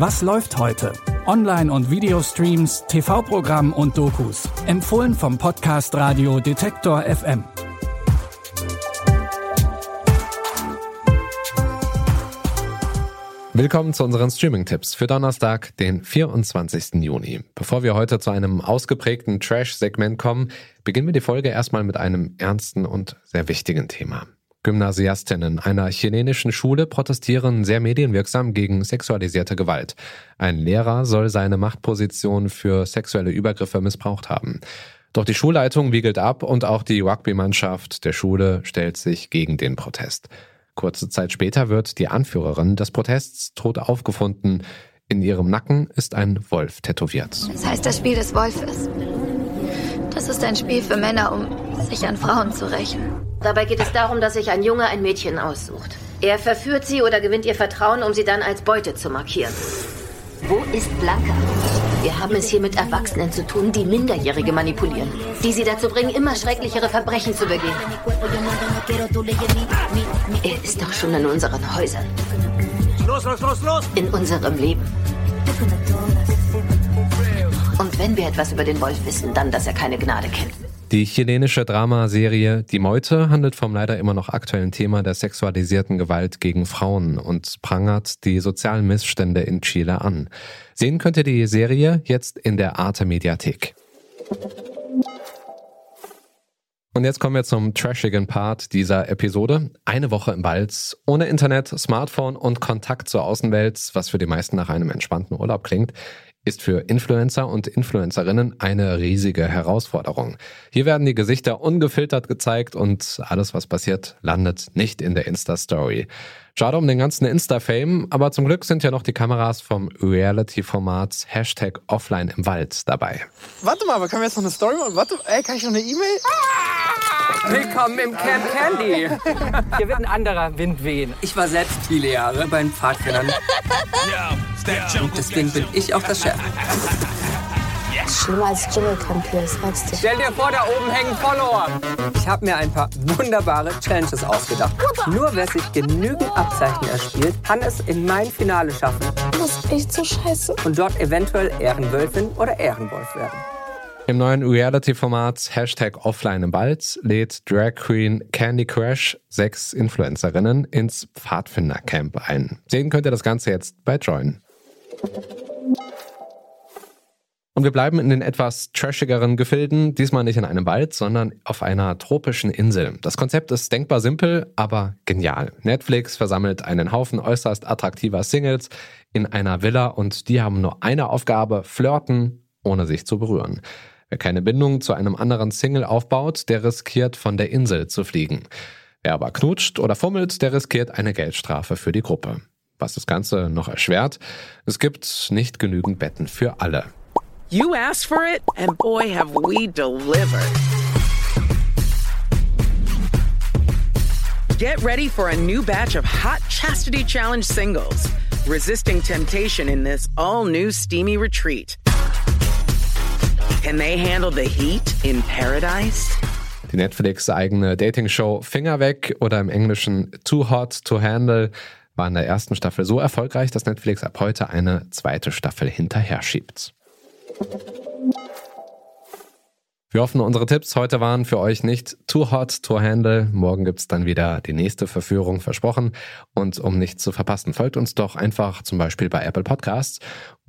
Was läuft heute? Online- und Videostreams, TV-Programm und Dokus. Empfohlen vom Podcast Radio Detektor FM. Willkommen zu unseren Streaming-Tipps für Donnerstag, den 24. Juni. Bevor wir heute zu einem ausgeprägten Trash-Segment kommen, beginnen wir die Folge erstmal mit einem ernsten und sehr wichtigen Thema. Gymnasiastinnen einer chilenischen Schule protestieren sehr medienwirksam gegen sexualisierte Gewalt. Ein Lehrer soll seine Machtposition für sexuelle Übergriffe missbraucht haben. Doch die Schulleitung wiegelt ab und auch die Rugby-Mannschaft der Schule stellt sich gegen den Protest. Kurze Zeit später wird die Anführerin des Protests tot aufgefunden. In ihrem Nacken ist ein Wolf tätowiert. Das heißt das Spiel des Wolfes. Das ist ein Spiel für Männer, um sich an Frauen zu rächen. Dabei geht es darum, dass sich ein Junge ein Mädchen aussucht. Er verführt sie oder gewinnt ihr Vertrauen, um sie dann als Beute zu markieren. Wo ist Blanca? Wir haben es hier mit Erwachsenen zu tun, die Minderjährige manipulieren. Die sie dazu bringen, immer schrecklichere Verbrechen zu begehen. Er ist doch schon in unseren Häusern. Los, los, los, los! In unserem Leben. Und wenn wir etwas über den Wolf wissen, dann, dass er keine Gnade kennt. Die chilenische Dramaserie Die Meute handelt vom leider immer noch aktuellen Thema der sexualisierten Gewalt gegen Frauen und prangert die sozialen Missstände in Chile an. Sehen könnt ihr die Serie jetzt in der Arte Mediathek. Und jetzt kommen wir zum trashigen Part dieser Episode. Eine Woche im Wald, ohne Internet, Smartphone und Kontakt zur Außenwelt, was für die meisten nach einem entspannten Urlaub klingt ist für Influencer und Influencerinnen eine riesige Herausforderung. Hier werden die Gesichter ungefiltert gezeigt und alles, was passiert, landet nicht in der Insta-Story. Schade um den ganzen Insta-Fame, aber zum Glück sind ja noch die Kameras vom Reality-Format Hashtag Offline im Wald dabei. Warte mal, aber können wir jetzt noch eine Story machen? Warte, ey, kann ich noch eine E-Mail? Willkommen im Camp Candy. Hier wird ein anderer Wind wehen. Ich war selbst viele Jahre bei den Pfadfindern. Und deswegen bin ich auch das Chef. Schlimmer als Dschungelcamp hier, das sagst du. Stell dir vor, da oben hängen Follower. Ich habe mir ein paar wunderbare Challenges ausgedacht. Nur wer sich genügend Abzeichen erspielt, kann es in mein Finale schaffen. Das ist echt so scheiße. Und dort eventuell Ehrenwölfin oder Ehrenwolf werden. Im neuen Reality-Format Hashtag Offline im Wald lädt Drag Queen Candy Crush sechs Influencerinnen ins Pfadfinder-Camp ein. Sehen könnt ihr das Ganze jetzt bei Join. Und wir bleiben in den etwas trashigeren Gefilden, diesmal nicht in einem Wald, sondern auf einer tropischen Insel. Das Konzept ist denkbar simpel, aber genial. Netflix versammelt einen Haufen äußerst attraktiver Singles in einer Villa und die haben nur eine Aufgabe, flirten, ohne sich zu berühren. Wer keine Bindung zu einem anderen Single aufbaut, der riskiert von der Insel zu fliegen. Wer aber knutscht oder fummelt, der riskiert eine Geldstrafe für die Gruppe. Was das Ganze noch erschwert, es gibt nicht genügend Betten für alle. You asked for it, and boy, have we delivered. Get ready for a new batch of Hot Chastity Challenge singles, resisting temptation in this all new steamy retreat. Can they handle the heat in paradise? Die Netflix-eigene Dating-Show Finger weg oder im Englischen Too Hot to Handle war in der ersten Staffel so erfolgreich, dass Netflix ab heute eine zweite Staffel hinterher schiebt. Wir hoffen, unsere Tipps heute waren für euch nicht too hot to handle. Morgen gibt's dann wieder die nächste Verführung versprochen. Und um nichts zu verpassen, folgt uns doch einfach zum Beispiel bei Apple Podcasts.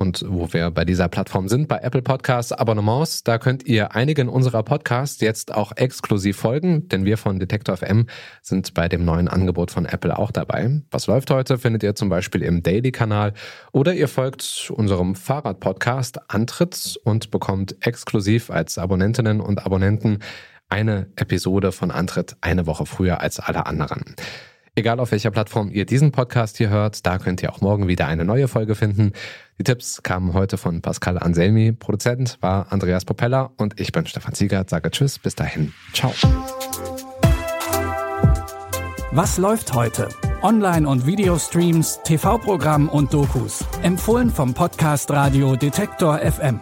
Und wo wir bei dieser Plattform sind, bei Apple Podcasts Abonnements, da könnt ihr einigen unserer Podcasts jetzt auch exklusiv folgen, denn wir von Detektor FM sind bei dem neuen Angebot von Apple auch dabei. Was läuft heute, findet ihr zum Beispiel im Daily-Kanal oder ihr folgt unserem Fahrrad-Podcast Antritts und bekommt exklusiv als Abonnentinnen und Abonnenten eine Episode von Antritt eine Woche früher als alle anderen. Egal auf welcher Plattform ihr diesen Podcast hier hört, da könnt ihr auch morgen wieder eine neue Folge finden. Die Tipps kamen heute von Pascal Anselmi. Produzent war Andreas Popella und ich bin Stefan Ziegert. Sage Tschüss, bis dahin. Ciao. Was läuft heute? Online- und Videostreams, TV-Programm und Dokus. Empfohlen vom Podcast Radio Detektor FM.